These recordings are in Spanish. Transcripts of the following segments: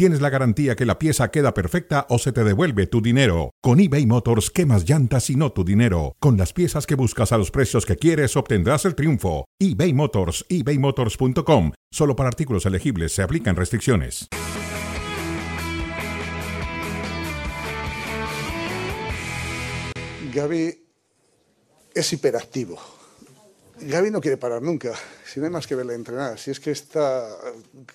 tienes la garantía que la pieza queda perfecta o se te devuelve tu dinero. Con eBay Motors, quemas llantas y no tu dinero. Con las piezas que buscas a los precios que quieres, obtendrás el triunfo. eBay Motors, ebaymotors.com. Solo para artículos elegibles se aplican restricciones. Gaby es hiperactivo. Gaby no quiere parar nunca, si no hay más que verle entrenar. Si es que está,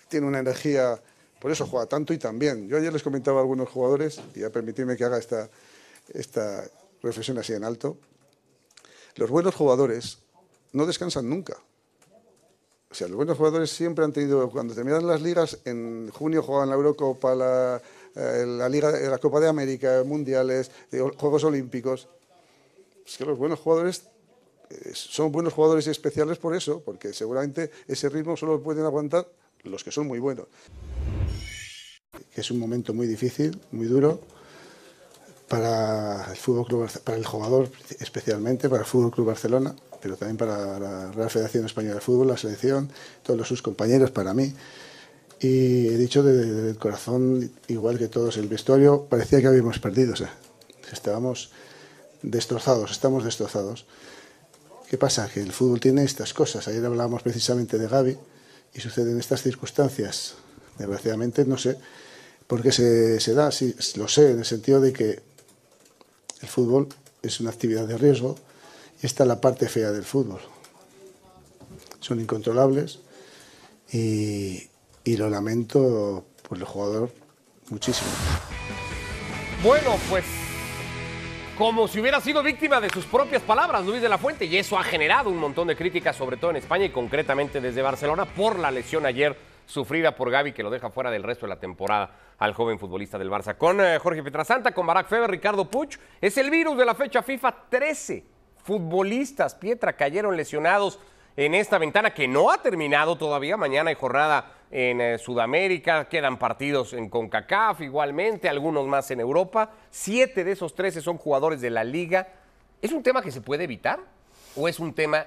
tiene una energía, por eso juega tanto y también. Yo ayer les comentaba a algunos jugadores, y a permitirme que haga esta, reflexión así en alto, los buenos jugadores no descansan nunca. O sea, los buenos jugadores siempre han tenido, cuando terminan las ligas, en junio juegan la Eurocopa, la, eh, Liga, la Copa de América, Mundiales, eh, Juegos Olímpicos. Es que los buenos jugadores eh, son buenos jugadores especiales por eso, porque seguramente ese ritmo solo pueden aguantar los que son muy buenos. Que es un momento muy difícil, muy duro para el fútbol club, para el jugador especialmente, para el Fútbol Club Barcelona pero también para la Real Federación Española de Fútbol, la selección, todos sus compañeros, para mí. Y he dicho desde el corazón, igual que todos, el vestuario parecía que habíamos perdido, o sea, estábamos destrozados, estamos destrozados. ¿Qué pasa? Que el fútbol tiene estas cosas. Ayer hablábamos precisamente de Gaby y suceden estas circunstancias. Desgraciadamente, no sé por qué se, se da, sí, lo sé, en el sentido de que el fútbol es una actividad de riesgo, esta es la parte fea del fútbol. Son incontrolables y, lo lamento por el jugador muchísimo. Bueno, pues como si hubiera sido víctima de sus propias palabras, Luis de la Fuente, y eso ha generado un montón de críticas, sobre todo en España y concretamente desde Barcelona, por la lesión ayer sufrida por Gaby, que lo deja fuera del resto de la temporada al joven futbolista del Barça. Con eh, Jorge Petrasanta, con Barack Feber, Ricardo Puch, es el virus de la fecha FIFA 13 futbolistas, Pietra, cayeron lesionados en esta ventana que no ha terminado todavía. Mañana hay jornada en eh, Sudamérica, quedan partidos en CONCACAF igualmente, algunos más en Europa. Siete de esos trece son jugadores de la liga. ¿Es un tema que se puede evitar o es un tema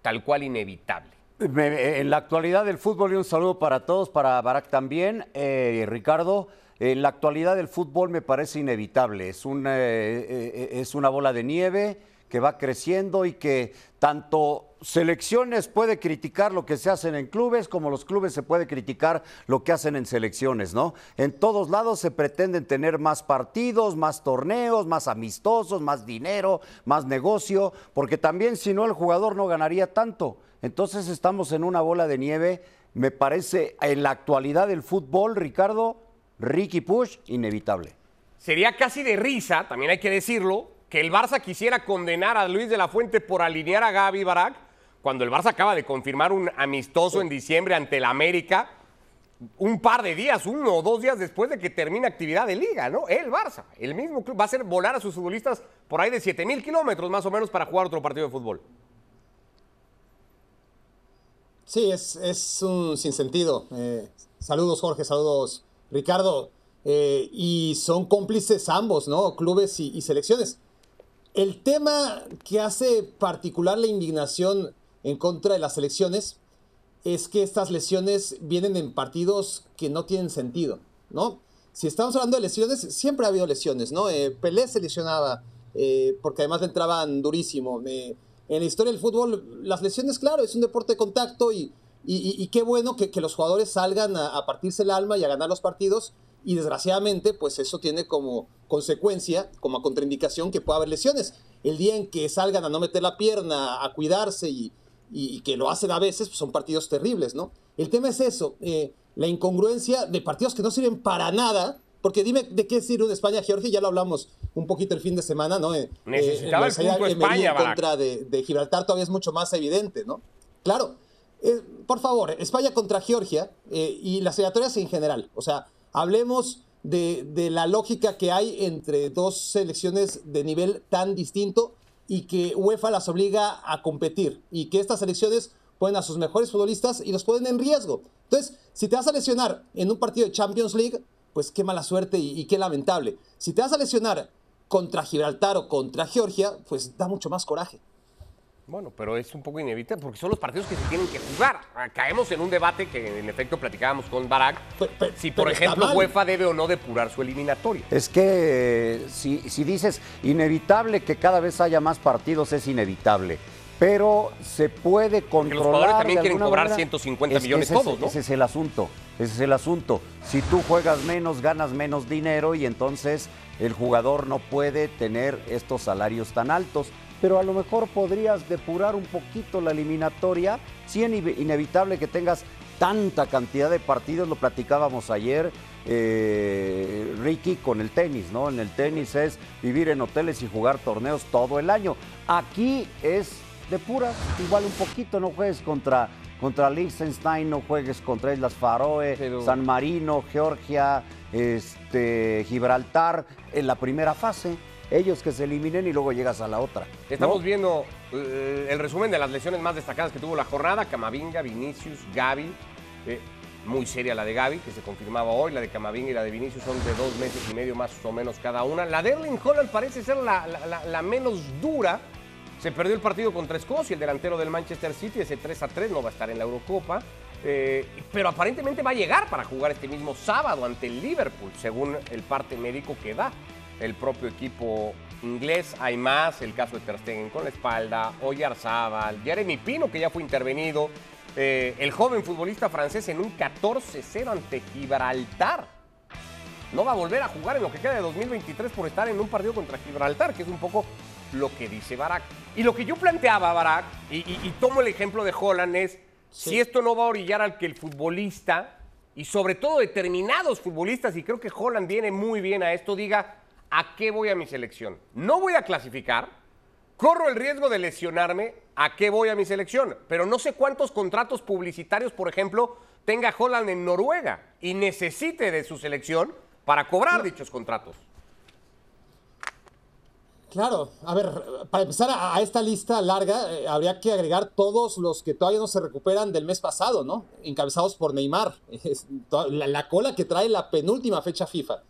tal cual inevitable? En la actualidad del fútbol, y un saludo para todos, para Barak también, eh, Ricardo. En la actualidad del fútbol me parece inevitable. Es, eh, es una bola de nieve que va creciendo y que tanto selecciones puede criticar lo que se hacen en clubes como los clubes se puede criticar lo que hacen en selecciones, ¿no? En todos lados se pretenden tener más partidos, más torneos, más amistosos, más dinero, más negocio, porque también si no el jugador no ganaría tanto. Entonces estamos en una bola de nieve, me parece en la actualidad del fútbol, Ricardo, Ricky Push, inevitable. Sería casi de risa, también hay que decirlo, que el Barça quisiera condenar a Luis de la Fuente por alinear a Gaby Barak, cuando el Barça acaba de confirmar un amistoso en diciembre ante el América, un par de días, uno o dos días después de que termine actividad de liga, ¿no? El Barça, el mismo club, va a hacer volar a sus futbolistas por ahí de 7 mil kilómetros más o menos para jugar otro partido de fútbol. Sí, es, un sinsentido. Eh, saludos Jorge, saludos Ricardo. Eh, y son cómplices ambos, ¿no? Clubes y selecciones. El tema que hace particular la indignación en contra de las elecciones es que estas lesiones vienen en partidos que no tienen sentido, ¿no? Si estamos hablando de lesiones, siempre ha habido lesiones, ¿no? Eh, Pelé se lesionaba, eh, porque además le entraban durísimo. En la historia del fútbol, las lesiones, claro, es un deporte de contacto y, qué bueno que, los jugadores salgan a, partirse el alma y a ganar los partidos. Y desgraciadamente, pues eso tiene como consecuencia, como contraindicación, que pueda haber lesiones. El día en que salgan a no meter la pierna, a cuidarse y, y, que lo hacen a veces, pues son partidos terribles, ¿no? El tema es eso, eh, la incongruencia de partidos que no sirven para nada, porque dime de qué sirve un España-Georgia, ya lo hablamos un poquito el fin de semana, ¿no? Eh, Necesitaba el punto España, en contra de, Gibraltar todavía es mucho más evidente, ¿no? Claro, eh, por favor, España contra Georgia y las eliminatorias en general, o sea, hablemos de, de la lógica que hay entre dos selecciones de nivel tan distinto y que UEFA las obliga a competir y que estas selecciones ponen a sus mejores futbolistas y los ponen en riesgo. Entonces, si te vas a lesionar en un partido de Champions League, pues qué mala suerte y, y qué lamentable. Si te vas a lesionar contra Gibraltar o contra Georgia, pues da mucho más coraje. Bueno, pero es un poco inevitable porque son los partidos que se tienen que jugar. Ah, Caemos en un debate que en efecto platicábamos con pe- si, por ejemplo. UEFA debe o no depurar su eliminatoria. Es que eh, si, si dices inevitable que cada vez haya más partidos, es inevitable. Pero se puede controlar. jugadores también quieren cobrar manera. 150 Es que millones ese es- todos, ¿no? Ese es el asunto. Ese es el asunto. Si tú juegas menos, ganas menos dinero y entonces el jugador no puede tener estos salarios tan altos. Pero a lo mejor podrías depurar un poquito la eliminatoria. Sí, es ine- inevitable que tengas tanta cantidad de partidos, lo platicábamos ayer, eh, Ricky, con el tenis, ¿no? En el tenis es vivir en hoteles y jugar torneos todo el año. Aquí es de puras, igual un poquito, no juegues contra, contra Liechtenstein, no juegues contra Islas Faroe, Pero- San Marino, Georgia, este, Gibraltar, en la primera fase. Ellos que se eliminen y luego llegas a la otra. ¿no? Estamos viendo eh, el resumen de las lesiones más destacadas que tuvo la jornada. Camavinga, Vinicius, Gaby. eh, muy seria la de Gaby, que se confirmaba hoy. La de Camavinga y la de Vinicius son de dos meses y medio más o menos cada una. La de Erling Holland parece ser la, la- la- la menos dura. Se perdió el partido contra Escocia, el delantero del Manchester City, ese 3 a 3, no va a estar en la Eurocopa. eh, pero aparentemente va a llegar para jugar este mismo sábado ante el Liverpool, según el parte médico que da el propio equipo inglés. Hay más, el caso de Ter Stegen con la espalda, Oyarzábal, Jeremy Pino, que ya fue intervenido, eh, el joven futbolista francés en un 14-0 ante Gibraltar. No va a volver a jugar en lo que queda de 2023 por estar en un partido contra Gibraltar, que es un poco lo que dice Barak. Y lo que yo planteaba, Barak, y, y- y tomo el ejemplo de Holland, es si esto no va a orillar al que el futbolista, y sobre todo determinados futbolistas, y creo que Holland viene muy bien a esto, diga, ¿a qué voy a mi selección? No voy a clasificar, corro el riesgo de lesionarme, ¿a qué voy a mi selección? Pero no sé cuántos contratos publicitarios, por ejemplo, tenga Holland en Noruega y necesite de su selección para cobrar dichos contratos. Claro, a ver, para empezar a, esta lista larga, eh, habría que agregar todos los que todavía no se recuperan del mes pasado, ¿no? Encabezados por Neymar. La, la cola que trae la penúltima fecha FIFA.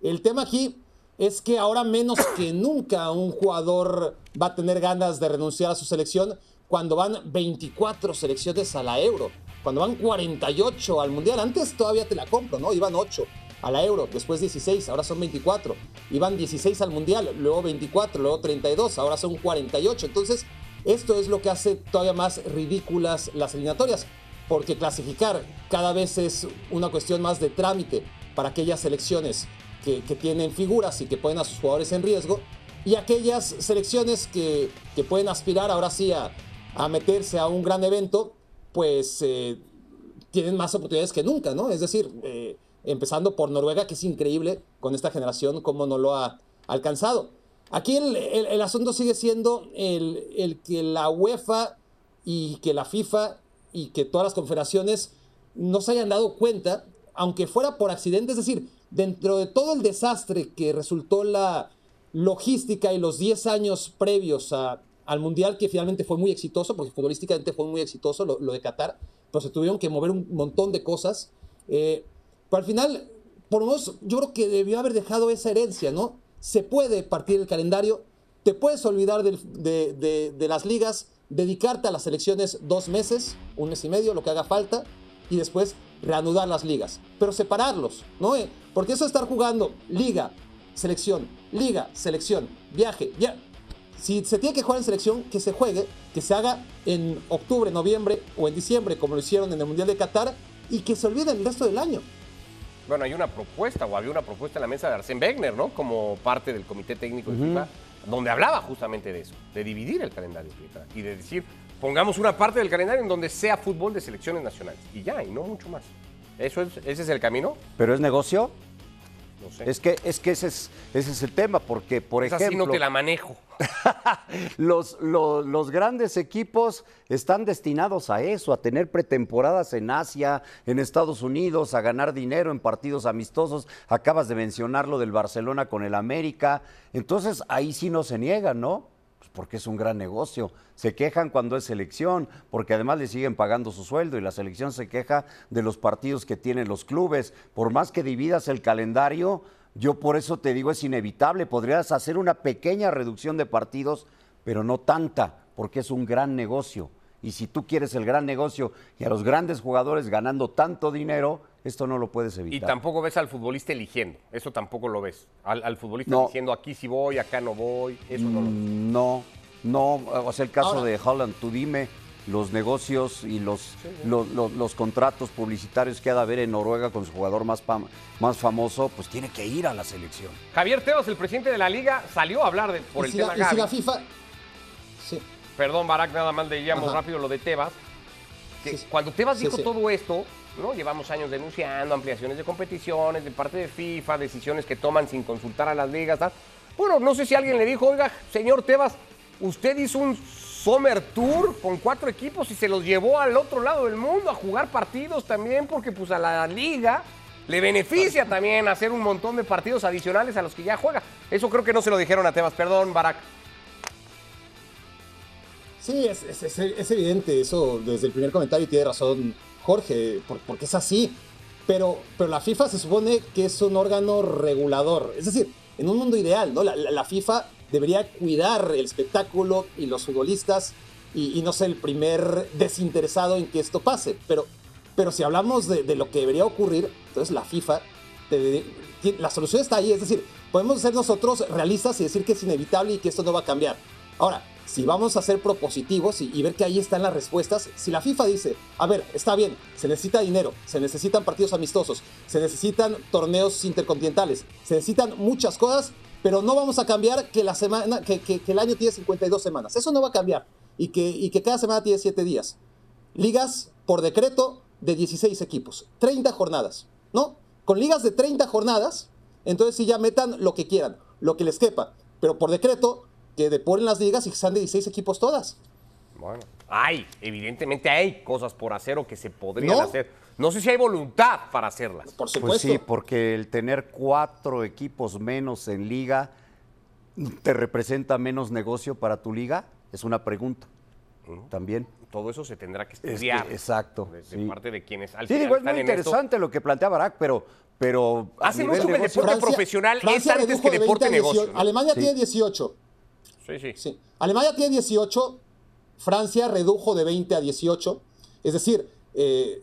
El tema aquí es que ahora menos que nunca un jugador va a tener ganas de renunciar a su selección cuando van 24 selecciones a la Euro, cuando van 48 al Mundial. Antes todavía te la compro, ¿no? Iban 8 a la Euro, después 16, ahora son 24. Iban 16 al Mundial, luego 24, luego 32, ahora son 48. Entonces, esto es lo que hace todavía más ridículas las eliminatorias, porque clasificar cada vez es una cuestión más de trámite para aquellas selecciones que, que tienen figuras y que ponen a sus jugadores en riesgo, y aquellas selecciones que, que pueden aspirar ahora sí a, a meterse a un gran evento, pues eh, tienen más oportunidades que nunca, ¿no? Es decir, eh, empezando por Noruega, que es increíble con esta generación cómo no lo ha alcanzado. Aquí el, el- asunto sigue siendo el, el que la UEFA y que la FIFA y que todas las confederaciones no se hayan dado cuenta, aunque fuera por accidente, es decir, dentro de todo el desastre que resultó la logística y los 10 años previos al Mundial, que finalmente fue muy exitoso, porque futbolísticamente fue muy exitoso lo, de Qatar, pero se tuvieron que mover un montón de cosas. eh, pero al final, por lo menos, yo creo que debió haber dejado esa herencia, ¿no? Se puede partir el calendario, te puedes olvidar de, las ligas, dedicarte a las elecciones dos meses, un mes y medio, lo que haga falta, y después reanudar las ligas. Pero separarlos, ¿no? Eh, Porque eso de estar jugando liga, selección, liga, selección, viaje, ya. Si se tiene que jugar en selección, que se juegue, que se haga en octubre, noviembre o en diciembre, como lo hicieron en el Mundial de Qatar, y que se olviden el resto del año. Bueno, hay una propuesta, o había una propuesta en la mesa de Arsène Wenger, ¿no? Como parte del comité técnico de FIFA, donde hablaba justamente de eso, de dividir el calendario FIFA, y de decir, pongamos una parte del calendario en donde sea fútbol de selecciones nacionales. Y ya, y no mucho más. ¿Eso es, ¿Ese es el camino? ¿Pero es negocio? No sé. Es que, es que ese, es, ese es el tema, porque, por ejemplo, no te la manejo. los, los- los grandes equipos están destinados a eso, a tener pretemporadas en Asia, en Estados Unidos, a ganar dinero en partidos amistosos. Acabas de mencionar lo del Barcelona con el América. Entonces, ahí sí no se niega, ¿no? Porque es un gran negocio. Se quejan cuando es selección, porque además le siguen pagando su sueldo y la selección se queja de los partidos que tienen los clubes. Por más que dividas el calendario, yo por eso te digo es inevitable. Podrías hacer una pequeña reducción de partidos, pero no tanta, porque es un gran negocio. Y si tú quieres el gran negocio y a los grandes jugadores ganando tanto dinero, esto no lo puedes evitar. Y tampoco ves al futbolista eligiendo, eso tampoco lo ves. Al, al futbolista No. diciendo aquí sí voy, acá no voy, eso no lo ves. Mm, No, no, o sea, el caso Ahora- de Holland, tú dime, los negocios y los, los, los- los contratos publicitarios que ha de haber en Noruega con su jugador más, más famoso, pues tiene que ir a la selección. Javier Tebas, el presidente de la liga, salió a hablar de- por y el si tema la, y si Gavi. la FIFA. Sí. Perdón, Barack, nada más leíamos rápido lo de Tebas. Que Sí, sí. Cuando Tebas Sí, dijo sí. todo esto, ¿no? Llevamos años denunciando ampliaciones de competiciones de parte de FIFA, decisiones que toman sin consultar a las ligas. tal. Bueno, no sé si alguien le dijo, oiga, señor Tebas, usted hizo un Summer Tour con cuatro equipos y se los llevó al otro lado del mundo a jugar partidos también, porque pues a la liga le beneficia también hacer un montón de partidos adicionales a los que ya juega. Eso creo que no se lo dijeron a Tebas. Perdón, Barack. Sí, es, es- es- es evidente eso desde el primer comentario tiene razón Jorge, por- porque es así. Pero, pero la FIFA se supone que es un órgano regulador. Es decir, en un mundo ideal, ¿no? La, la- la FIFA debería cuidar el espectáculo y los futbolistas y, y no ser el primer desinteresado en que esto pase. Pero, pero si hablamos de, de lo que debería ocurrir, entonces la FIFA, la solución está ahí. Es decir, podemos ser nosotros realistas y decir que es inevitable y que esto no va a cambiar. Ahora, si vamos a ser propositivos y, ver que ahí están las respuestas, si la FIFA dice, a ver, está bien, se necesita dinero, se necesitan partidos amistosos, se necesitan torneos intercontinentales, se necesitan muchas cosas, pero no vamos a cambiar que, la semana, que, que- el año tiene 52 semanas. Eso no va a cambiar. Y que, y que cada semana tiene 7 días. Ligas por decreto de 16 equipos, 30 jornadas, ¿no? Con ligas de 30 jornadas, entonces sí ya metan lo que quieran, lo que les quepa, pero por decreto que depuren las ligas y que sean de 16 equipos todas. Bueno, hay, evidentemente hay cosas por hacer o que se podrían ¿No? hacer. No sé si hay voluntad para hacerlas. Por Pues supuesto. sí, porque el tener cuatro equipos menos en liga te representa menos negocio para tu liga, es una pregunta. También. Todo eso se tendrá que Es que- estudiar. exacto. De, de sí. parte de quienes al Sí, final digo, es están muy esto. interesante lo que plantea Barack, pero, pero Hace mucho que el deporte profesional es antes que de deporte 20 a 18. negocio, ¿no? Alemania Sí. tiene 18. Sí, sí. Sí. Alemania tiene 18, Francia redujo de 20 a 18. Es decir, eh,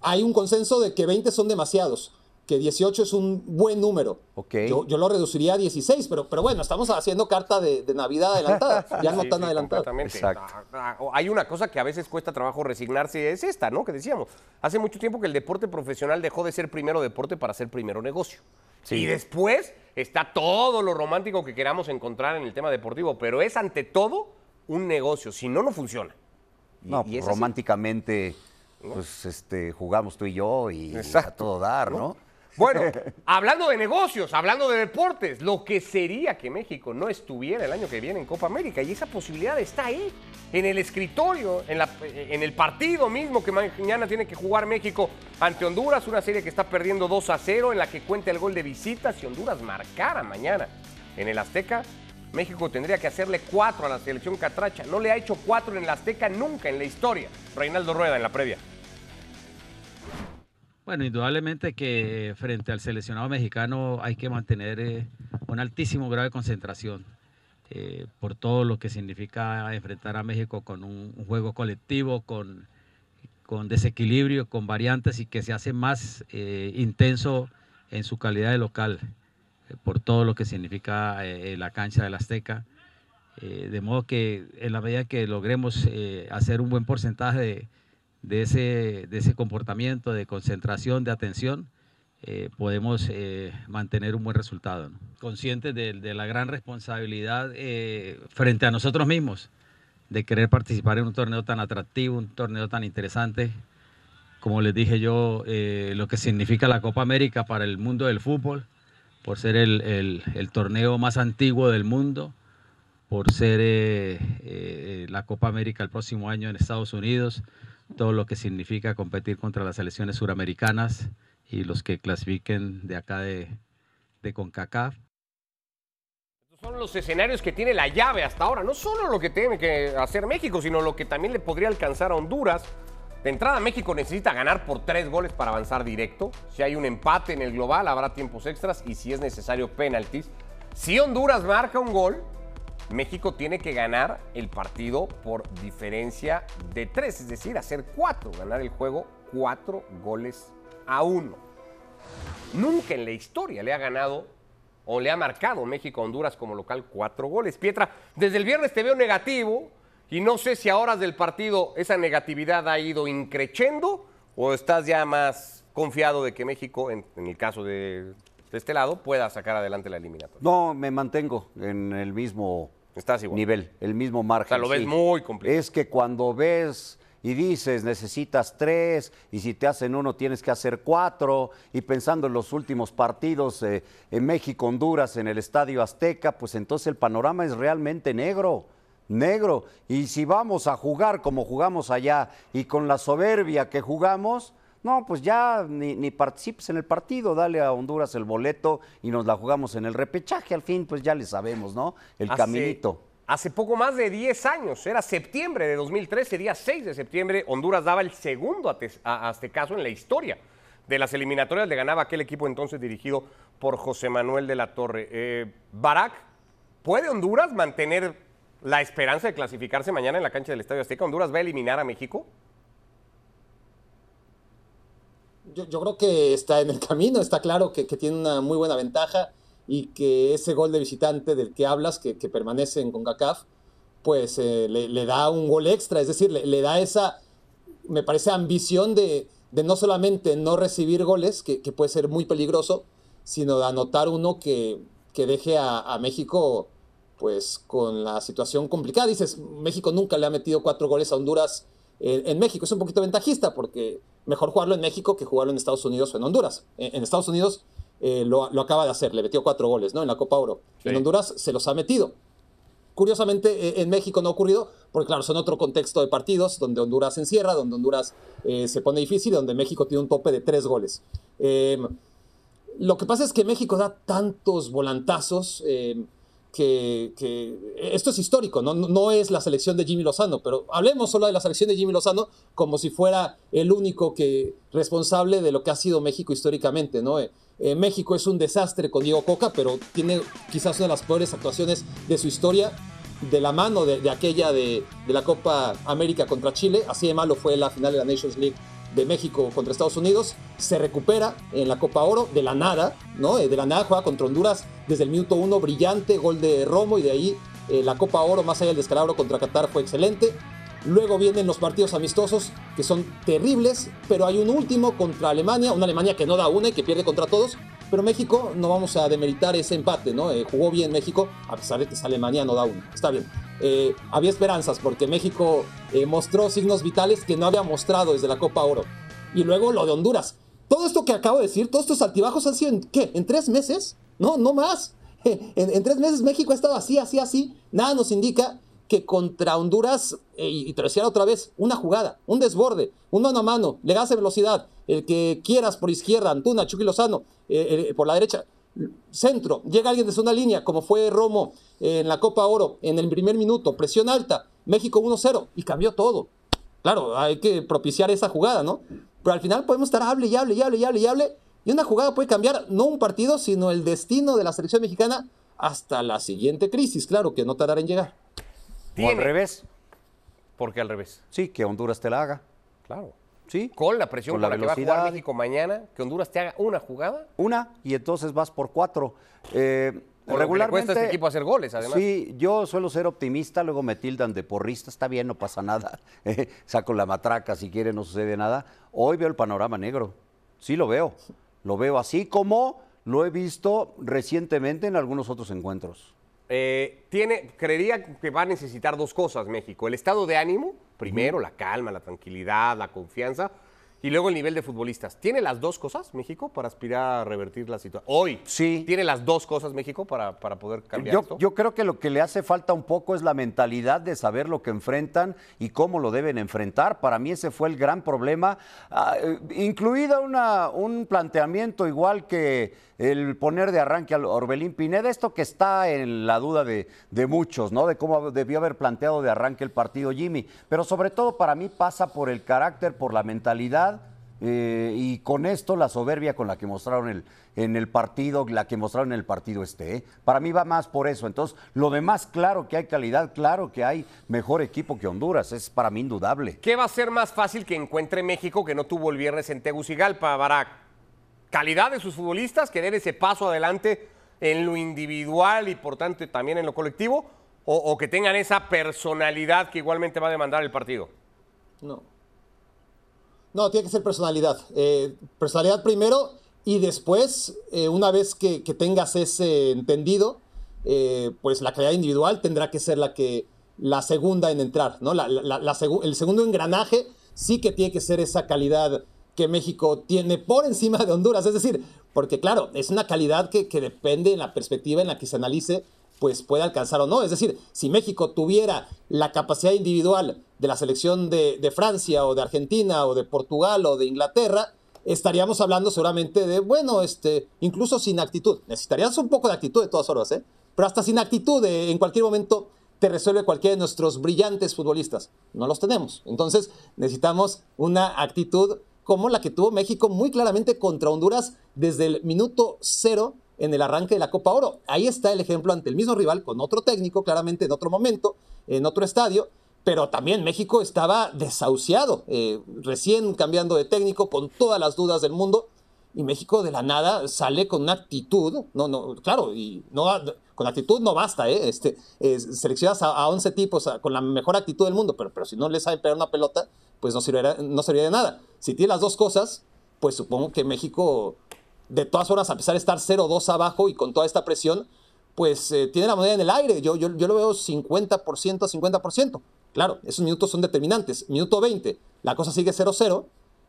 hay un consenso de que 20 son demasiados, que 18 es un buen número. Ok. Yo, yo lo reduciría a 16, pero, pero bueno, estamos haciendo carta de, de Navidad adelantada, ya no Sí, tan sí, adelantada. Exacto. Ah, ah, Hay una cosa que a veces cuesta trabajo resignarse, es esta, ¿no? Que decíamos. Hace mucho tiempo que el deporte profesional dejó de ser primero deporte para ser primero negocio. Sí. Y después está todo lo romántico que queramos encontrar en el tema deportivo, pero es ante todo un negocio. Si no, no funciona. No, y pues, así. románticamente, pues este, jugamos tú y yo y Exacto. a todo dar, ¿no? Bueno, hablando de negocios, hablando de deportes, lo que sería que México no estuviera el año que viene en Copa América y esa posibilidad está ahí, en el escritorio, en, la- en el partido mismo que mañana tiene que jugar México ante Honduras, una serie que está perdiendo 2 a 0 en la que cuenta el gol de visita si Honduras marcara mañana en el Azteca. México tendría que hacerle cuatro a la selección catracha. No le ha hecho cuatro en el Azteca nunca en la historia. Reinaldo Rueda en la previa. Bueno, indudablemente que frente al seleccionado mexicano hay que mantener eh, un altísimo grado de concentración eh, por todo lo que significa enfrentar a México con un, juego colectivo, con, con desequilibrio, con variantes y que se hace más eh, intenso en su calidad de local, eh, por todo lo que significa eh, la cancha del Azteca. De modo que en la medida que logremos hacer un buen porcentaje de, de ese, de ese comportamiento, de concentración, de atención, eh, podemos eh, mantener un buen resultado. ¿no? Conscientes de, la gran responsabilidad eh, frente a nosotros mismos, de querer participar en un torneo tan atractivo, un torneo tan interesante, como les dije yo, lo que significa la Copa América para el mundo del fútbol, por ser el, el- el torneo más antiguo del mundo, por ser la Copa América el próximo año en Estados Unidos, todo lo que significa competir contra las selecciones suramericanas y los que clasifiquen de acá de, de CONCACAF. Son los escenarios que tiene la llave hasta ahora. No solo lo que tiene que hacer México, sino lo que también le podría alcanzar a Honduras. De entrada, México necesita ganar por tres goles para avanzar directo. Si hay un empate en el global, habrá tiempos extras y si es necesario, penaltis. Si Honduras marca un gol, México tiene que ganar el partido por diferencia de tres, es decir, hacer cuatro, ganar el juego cuatro goles a uno. Nunca en la historia le ha ganado o le ha marcado México a Honduras como local cuatro goles. Pietra, desde el viernes te veo negativo y no sé si a horas del partido esa negatividad ha ido increciendo o estás ya más confiado de que México, en, en el caso de, de este lado, pueda sacar adelante la eliminatoria. No, me mantengo en el mismo Estás igual. nivel, el mismo margen. O sea, lo ves muy complicado. Es que cuando ves y dices necesitas tres y si te hacen uno tienes que hacer cuatro y pensando en los últimos partidos eh, en México, Honduras, en el Estadio Azteca, pues entonces el panorama es realmente negro. Negro. Y si vamos a jugar como jugamos allá y con la soberbia que jugamos, no, pues ya ni, ni participes en el partido, dale a Honduras el boleto y nos la jugamos en el repechaje. Al fin, pues ya le sabemos, ¿no? El Hace- caminito. Hace poco más de 10 años, era septiembre de 2013, día 6 de septiembre, Honduras daba el segundo a- aztecaso en la historia de las eliminatorias. Le ganaba aquel equipo entonces dirigido por José Manuel de la Torre. Eh, Barak, ¿puede Honduras mantener la esperanza de clasificarse mañana en la cancha del Estadio Azteca? ¿Honduras va a eliminar a México? Yo, yo creo que está en el camino, está claro que, tiene una muy buena ventaja y que ese gol de visitante del que hablas, que, permanece en CONCACAF, pues eh, le, da un gol extra, es decir, le, da esa, me parece, ambición de, de no solamente no recibir goles, que, que puede ser muy peligroso, sino de anotar uno que, que deje a, a México pues con la situación complicada. Dices, México nunca le ha metido cuatro goles a Honduras en, México. Es un poquito ventajista porque mejor jugarlo en México que jugarlo en Estados Unidos o en Honduras. En, Estados Unidos eh, lo, lo acaba de hacer, le metió cuatro goles ¿no? en la Copa Oro. Sí. En Honduras se los ha metido. Curiosamente, eh, en México no ha ocurrido, porque claro, son otro contexto de partidos, donde Honduras se encierra, donde Honduras eh, se pone difícil, donde México tiene un tope de tres goles. Eh, lo que pasa es que México da tantos volantazos eh, que, esto es histórico, ¿no? No- es la selección de Jimmy Lozano, pero hablemos solo de la selección de Jimmy Lozano como si fuera el único que, responsable de lo que ha sido México históricamente, ¿no? Eh, eh, México es un desastre con Diego Coca, pero tiene quizás una de las peores actuaciones de su historia de la mano de, aquella de la Copa América contra Chile. Así de malo fue la final de la Nations League de México contra Estados Unidos. Se recupera en la Copa Oro de la nada, ¿no? Eh, De la nada juega contra Honduras desde el minuto uno, brillante, gol de Romo y de ahí eh, la Copa Oro, más allá del descalabro contra Qatar, fue excelente. Luego vienen los partidos amistosos que son terribles, pero hay un último contra Alemania, una Alemania que no da una y que pierde contra todos. Pero México, no vamos a demeritar ese empate, ¿no? Eh, jugó bien México, a pesar de que esa Alemania no da una. Está bien. Eh, había esperanzas porque México eh, mostró signos vitales que no había mostrado desde la Copa Oro. Y luego lo de Honduras. Todo esto que acabo de decir, todos estos altibajos han sido en ¿qué? ¿En tres meses? No, no más. En, tres meses México ha estado así, así, así. Nada nos indica que contra Honduras, eh, y te decía otra vez, una jugada, un desborde, un mano a mano, le das velocidad, el que quieras por izquierda, Antuna, Chucky Lozano, por la derecha, centro, llega alguien desde una línea, como fue Romo eh, en la Copa Oro, en el primer minuto, presión alta, México 1-0, y cambió todo. Claro, hay que propiciar esa jugada, ¿no? Pero al final podemos estar hable y hable y hable y hable y hable, y una jugada puede cambiar no un partido, sino el destino de la selección mexicana hasta la siguiente crisis, claro, que no tardará en llegar. O al revés. Porque al revés. Sí, que Honduras te la haga. Claro. Sí. Con la presión Con la con la que va a jugar México mañana, que Honduras te haga una jugada. Una y entonces vas por cuatro. Eh, lo que le cuesta a este equipo hacer goles, además. Sí, yo suelo ser optimista, luego me tildan de porrista, está bien, no pasa nada. Eh, Saco la matraca si quiere, no sucede nada. Hoy veo el panorama negro. Sí lo veo. Lo veo así como lo he visto recientemente en algunos otros encuentros. Eh, tiene, creería que va a necesitar dos cosas México. El estado de ánimo, primero, la calma, la tranquilidad, la confianza. y luego el nivel de futbolistas. ¿Tiene las dos cosas México para aspirar a revertir la situación? Hoy, Sí. ¿tiene las dos cosas México para, para poder cambiar Yo, esto? yo creo que lo que le hace falta un poco es la mentalidad de saber lo que enfrentan y cómo lo deben enfrentar. Para mí ese fue el gran problema, ah, eh, incluida una, un planteamiento igual que el poner de arranque al Orbelín Pineda, esto que está en la duda de, de muchos, ¿no? De cómo debió haber planteado de arranque el partido Jimmy. Pero sobre todo para mí pasa por el carácter, por la mentalidad eh, y con esto la soberbia con la que mostraron el, en el partido, la que mostraron en el partido este. ¿eh? Para mí va más por eso. Entonces, lo demás, claro que hay calidad, claro que hay mejor equipo que Honduras, es para mí indudable. ¿Qué va a ser más fácil que encuentre México que no tuvo el viernes en Tegucigalpa, Barak? ¿Calidad de sus futbolistas que den ese paso adelante en lo individual y por tanto también en lo colectivo? ¿O, que tengan esa personalidad que igualmente va a demandar el partido? No. No, tiene que ser personalidad. Eh, personalidad primero y después, eh, una vez que, tengas ese entendido, eh, pues la calidad individual tendrá que ser la que la segunda en entrar, ¿no? La- el segundo engranaje sí que tiene que ser esa calidad que México tiene por encima de Honduras. Es decir, porque claro, es una calidad que, que depende en la perspectiva en la que se analice, pues puede alcanzar o no. Es decir, si México tuviera la capacidad individual de la selección de, de Francia o de Argentina o de Portugal o de Inglaterra, estaríamos hablando seguramente de, bueno, este, incluso sin actitud. Necesitarías un poco de actitud de todas formas, ¿eh? Pero hasta sin actitud, en cualquier momento te resuelve cualquiera de nuestros brillantes futbolistas. No los tenemos. Entonces necesitamos una actitud como la que tuvo México muy claramente contra Honduras desde el minuto cero en el arranque de la Copa Oro. Ahí está el ejemplo ante el mismo rival, con otro técnico, claramente en otro momento, en otro estadio, pero también México estaba desahuciado, eh, recién cambiando de técnico, con todas las dudas del mundo, y México de la nada sale con una actitud, no, no, claro, y no, con actitud no basta, ¿eh? Este, eh, seleccionas a, a 11 tipos con la mejor actitud del mundo, pero, pero si no les sabe pegar una pelota, pues no serviría, no serviría de nada. Si tiene las dos cosas, pues supongo que México, de todas formas, a pesar de estar 0-2 abajo y con toda esta presión, pues eh, tiene la moneda en el aire. Yo, yo, yo lo veo 50% a 50%. Claro, esos minutos son determinantes. Minuto 20, la cosa sigue 0-0.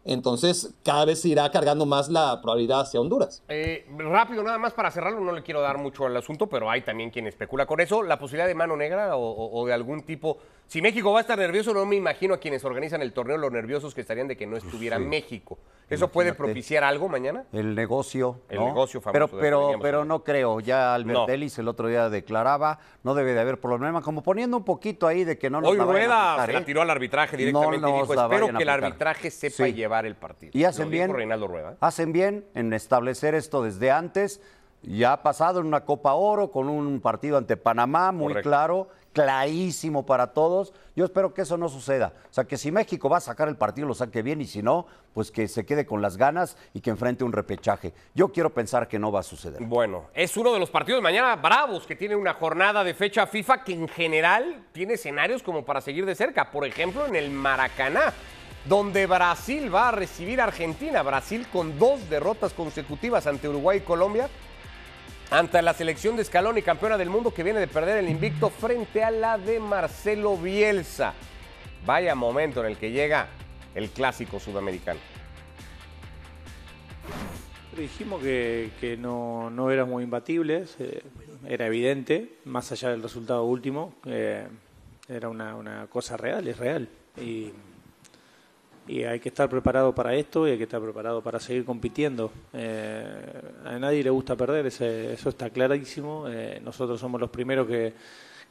Entonces, cada vez se irá cargando más la probabilidad hacia Honduras. Eh, rápido, nada más para cerrarlo, no le quiero dar mucho al asunto, pero hay también quien especula con eso. La posibilidad de mano negra o, de algún tipo. Si México va a estar nervioso, no me imagino a quienes organizan el torneo los nerviosos que estarían de que no estuviera México. ¿Eso puede propiciar algo mañana? El negocio. El ¿no? negocio famoso Pero, pero, pero no creo. Ya Albert No. Ellis el otro día declaraba, no debe de haber problema, como poniendo un poquito ahí de que no nos Hoy la Rueda aplicar, se ¿eh? la tiró al arbitraje directamente No y dijo, la espero que el aplicar". arbitraje sepa Sí. llevar el partido. Y hacen bien. Rueda. Hacen bien en establecer esto desde antes. Ya ha pasado en una Copa Oro con un partido ante Panamá, muy Correcto. claro, clarísimo para todos. Yo espero que eso no suceda. O sea, que si México va a sacar el partido, lo saque bien y si no, pues que se quede con las ganas y que enfrente un repechaje. Yo quiero pensar que no va a suceder. Bueno, es uno de los partidos mañana bravos que tiene una jornada de fecha FIFA que en general tiene escenarios como para seguir de cerca. Por ejemplo, en el Maracaná, donde Brasil va a recibir a Argentina. Brasil con dos derrotas consecutivas ante Uruguay y Colombia. Ante la selección de Scaloni, campeona del mundo, que viene de perder el invicto frente a la de Marcelo Bielsa. Vaya momento en el que llega el clásico sudamericano. Dijimos que, no, no éramos imbatibles, era evidente, más allá del resultado último, eh, era una, una cosa real, es real. Y, y hay que estar preparado para esto y hay que estar preparado para seguir compitiendo. Eh, a nadie le gusta perder, ese- eso está clarísimo. Eh, nosotros somos los primeros que,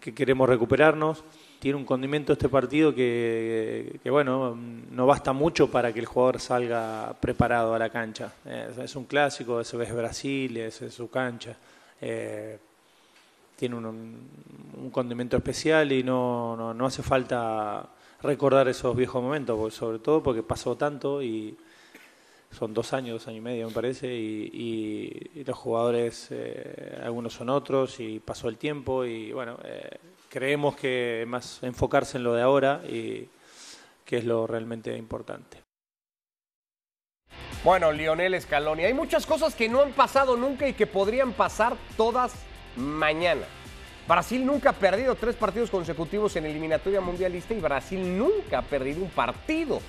que queremos recuperarnos. Tiene un condimento este partido que, bueno, no basta mucho para que el jugador salga preparado a la cancha. Eh, es un clásico, ese es Brasil, ese es su cancha. Tiene un, un condimento especial y no, no, no hace falta recordar esos viejos momentos, porque- sobre todo porque pasó tanto y son dos años, dos años y medio me parece, y los jugadores, eh, algunos son otros y pasó el tiempo y bueno, eh, creemos que más enfocarse en lo de ahora y que es lo realmente importante. Bueno, Lionel Scaloni, hay muchas cosas que no han pasado nunca y que podrían pasar todas mañana. Brasil nunca ha perdido tres partidos consecutivos en eliminatoria mundialista y Brasil nunca ha perdido un partido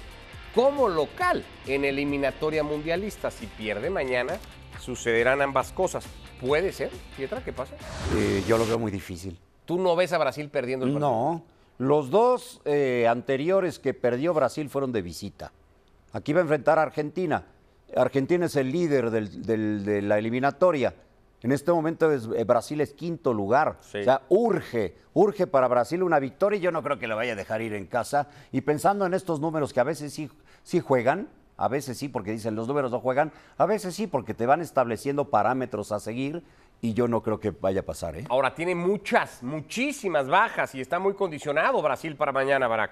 como local en eliminatoria mundialista. Si pierde mañana, sucederán ambas cosas. ¿Puede ser, Pietra, qué pasa? Eh, yo lo veo muy difícil. ¿Tú no ves a Brasil perdiendo el partido? No, los dos eh, anteriores que perdió Brasil fueron de visita. Aquí va a enfrentar a Argentina. Argentina es el líder del- del- de la eliminatoria. En este momento es- eh, Brasil es quinto lugar. Sí. O sea, urge, urge para Brasil una victoria y yo no creo que le vaya a dejar ir en casa. Y pensando en estos números que a veces sí, sí juegan, a veces sí porque dicen los números no juegan, a veces sí porque te van estableciendo parámetros a seguir y yo no creo que vaya a pasar. ¿eh? Ahora tiene muchas, muchísimas bajas y está muy condicionado Brasil para mañana, Barack.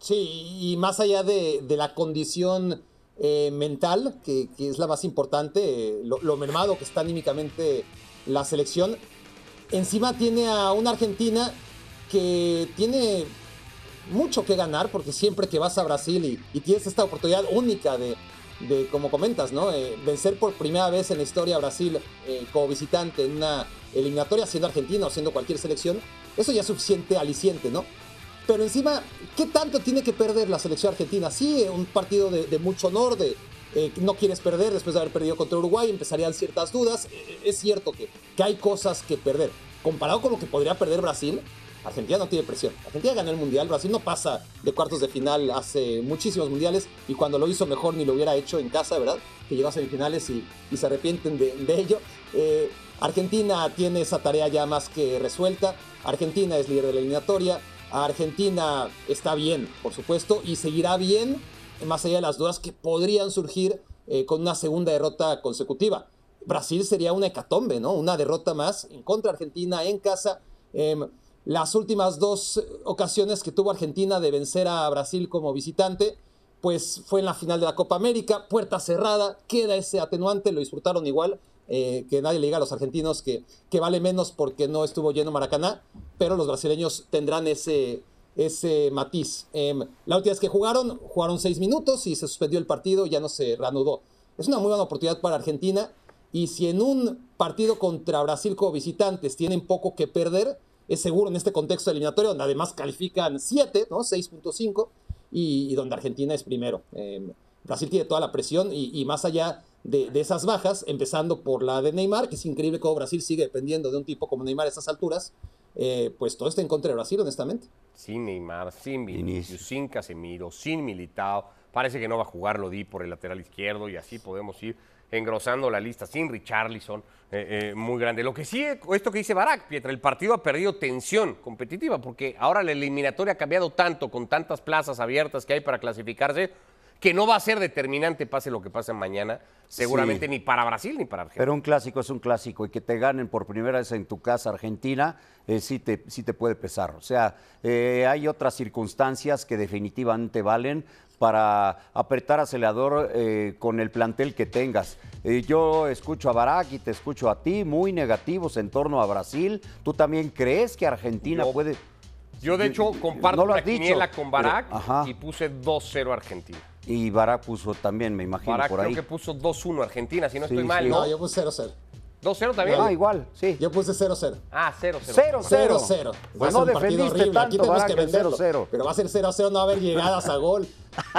Sí, y más allá de, de la condición eh, mental, que, es la más importante, eh, lo, mermado que está anímicamente la selección, encima tiene a una Argentina que tiene mucho que ganar, porque siempre que vas a Brasil y, tienes esta oportunidad única de, como comentas, ¿no? Eh, vencer por primera vez en la historia a Brasil eh, como visitante en una eliminatoria, siendo Argentina o siendo cualquier selección, eso ya es suficiente aliciente, ¿no? Pero encima, ¿qué tanto tiene que perder la selección argentina? Sí, un partido de, de mucho honor, de eh, no quieres perder después de haber perdido contra Uruguay, empezarían ciertas dudas. Eh, es cierto que, que hay cosas que perder. Comparado con lo que podría perder Brasil, Argentina no tiene presión. Argentina ganó el Mundial, Brasil no pasa de cuartos de final hace muchísimos mundiales y cuando lo hizo mejor ni lo hubiera hecho en casa, ¿verdad? Que llegó a semifinales y, se arrepienten de, de ello. Eh, Argentina tiene esa tarea ya más que resuelta. Argentina es líder de la eliminatoria. Argentina está bien, por supuesto, y seguirá bien, más allá de las dudas que podrían surgir eh, con una segunda derrota consecutiva. Brasil sería una hecatombe, ¿no? Una derrota más en contra de Argentina en casa. Em, las últimas dos ocasiones que tuvo Argentina de vencer a Brasil como visitante, pues fue en la final de la Copa América, puerta cerrada, queda ese atenuante, lo disfrutaron igual, eh, que nadie le diga a los argentinos que, que vale menos porque no estuvo lleno Maracaná, pero los brasileños tendrán ese, ese matiz. Em, la última vez que jugaron, jugaron seis minutos y se suspendió el partido, ya no se reanudó. Es una muy buena oportunidad para Argentina y si en un partido contra Brasil como visitantes tienen poco que perder, es seguro en este contexto eliminatorio, donde además califican 7, ¿no? 6.5, y, y, donde Argentina es primero. Eh, Brasil tiene toda la presión y más allá de, de, esas bajas, empezando por la de Neymar, que es increíble cómo Brasil sigue dependiendo de un tipo como Neymar a estas alturas, eh, pues todo está en contra de Brasil, honestamente. Sin Neymar, sin Vinicius, sin Casemiro, sin Militao. Parece que no va a jugar Lodi por el lateral izquierdo y así podemos ir engrosando la lista sin Richarlison, eh, eh, muy grande. Lo que sí, esto que dice Barak, Pietra, el partido ha perdido tensión competitiva porque ahora la eliminatoria ha cambiado tanto con tantas plazas abiertas que hay para clasificarse que no va a ser determinante pase lo que pase mañana, seguramente Sí. ni para Brasil ni para Argentina. Pero un clásico es un clásico y que te ganen por primera vez en tu casa Argentina eh, sí, te, sí te puede pesar. O sea, eh, hay otras circunstancias que definitivamente valen para apretar acelerador eh, con el plantel que tengas. Eh, yo escucho a Barak y te escucho a ti muy negativos en torno a Brasil. ¿Tú también crees que Argentina Yo- puede...? Yo, de hecho, comparto No lo has dicho, con Barak pero- y puse 2-0 Argentina. Y Barak puso también, me imagino, Barak por creo ahí. que puso 2-1 Argentina, si no Sí, estoy mal, sí. ¿no? No, yo puse 0-0. 2-0 también. Ah, igual, sí. Yo puse 0-0. Ah, 0-0. 0-0. 0-0. Va Pues a ser no un partido defendiste horrible. Aquí tanto, tenemos Barak, que el venderlo. 0-0. Pero va a ser 0-0, no va a haber llegadas a gol.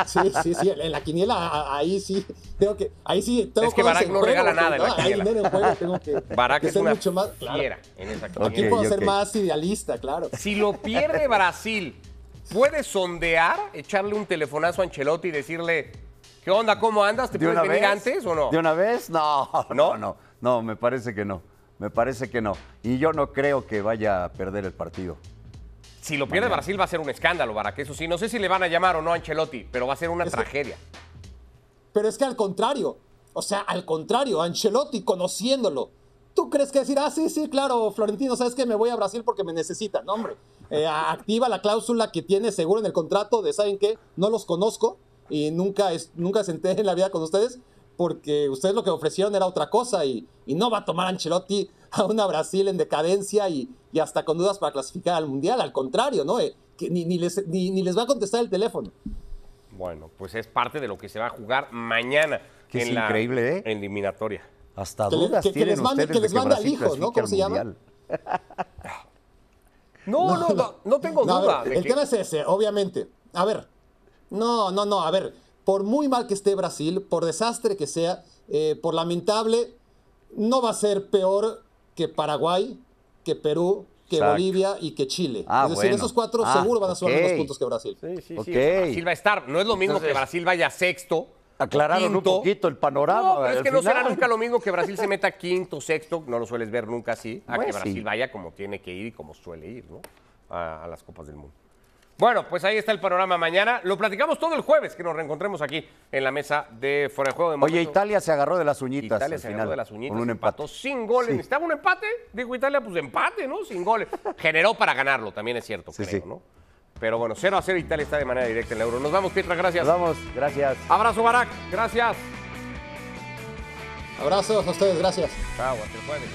Sí, sí, sí. En la quiniela, a- ahí sí. Tengo que, ahí sí tengo Es que cosas Barak en no juego, regala porque, nada en la ¿no? Hay quiniela. dinero en juego, tengo que, Barak que es ser una mucho más. claro. fiera en esa Aquí quiniela. puedo ser ok. más idealista, claro. Si lo pierde Brasil, ¿puede sondear, echarle un telefonazo a Ancelotti y decirle, ¿qué onda, cómo andas? ¿Te ¿De puedes venir vez? antes o no? ¿De una vez? No, ¿No? no, no, no, me parece que no. Me parece que no. Y yo no creo que vaya a perder el partido. Si lo pierde Brasil va a ser un escándalo, Barak. Eso sí, no sé si le van a llamar o no a Ancelotti, pero va a ser una Es que- tragedia. Pero es que al contrario, o sea, al contrario, Ancelotti conociéndolo, ¿tú crees que decir, ah, sí, sí, claro, Florentino, sabes que me voy a Brasil porque me necesitan? No, hombre, Eh, activa la cláusula que tiene seguro en el contrato de, ¿saben qué? No los conozco y nunca, es, nunca senté en la vida con ustedes porque ustedes lo que ofrecieron era otra cosa y, y no va a tomar Ancelotti a una Brasil en decadencia y, y hasta con dudas para clasificar al Mundial, al contrario, ¿no? Eh, que ni, ni les, ni- ni les va a contestar el teléfono. Bueno, pues es parte de lo que se va a jugar mañana Que es en la increíble, ¿eh? eliminatoria. Hasta dudas que- que tienen les mande- ustedes que les de que mande al Brasil hijo, ¿no? ¿Cómo al se llama? No, no, no, no tengo No, duda. ver, de el que- tema es ese, obviamente. a ver, no, no, no, a ver, por muy mal que esté Brasil, por desastre que sea, eh, por lamentable, no va a ser peor que Paraguay, que Perú, que Exacto. Bolivia y que Chile. Ah, es decir, bueno. esos cuatro Ah, seguro van a sumar ok. menos puntos que Brasil. Sí, sí, sí. Brasil va a estar. No es lo mismo Entonces, que Brasil vaya sexto. Aclararon un poquito el panorama. No, pero es que no será nunca lo mismo que Brasil se meta quinto, sexto, no lo sueles ver nunca así, a Pues que Brasil sí. vaya como tiene que ir y como suele ir, ¿no? A, a las Copas del Mundo. Bueno, pues ahí está el panorama mañana. Lo platicamos todo el jueves, que nos reencontremos aquí en la mesa de Fuera de Juego de Oye. Italia se agarró de las uñitas. Italia al se final, agarró de las uñitas, Con un empató empate. sin goles. Sí. ¿Necesitaba un empate? Dijo Italia, pues empate, ¿no? Sin goles. Generó para ganarlo, también es cierto, Sí, creo. ¿no? Pero bueno, 0 a 0 Italia está de manera directa en el Euro. Nos vamos, Pietra, gracias. Nos vamos, gracias. Abrazo, Barak, gracias. Abrazos a ustedes, gracias. Chao, hasta el jueves,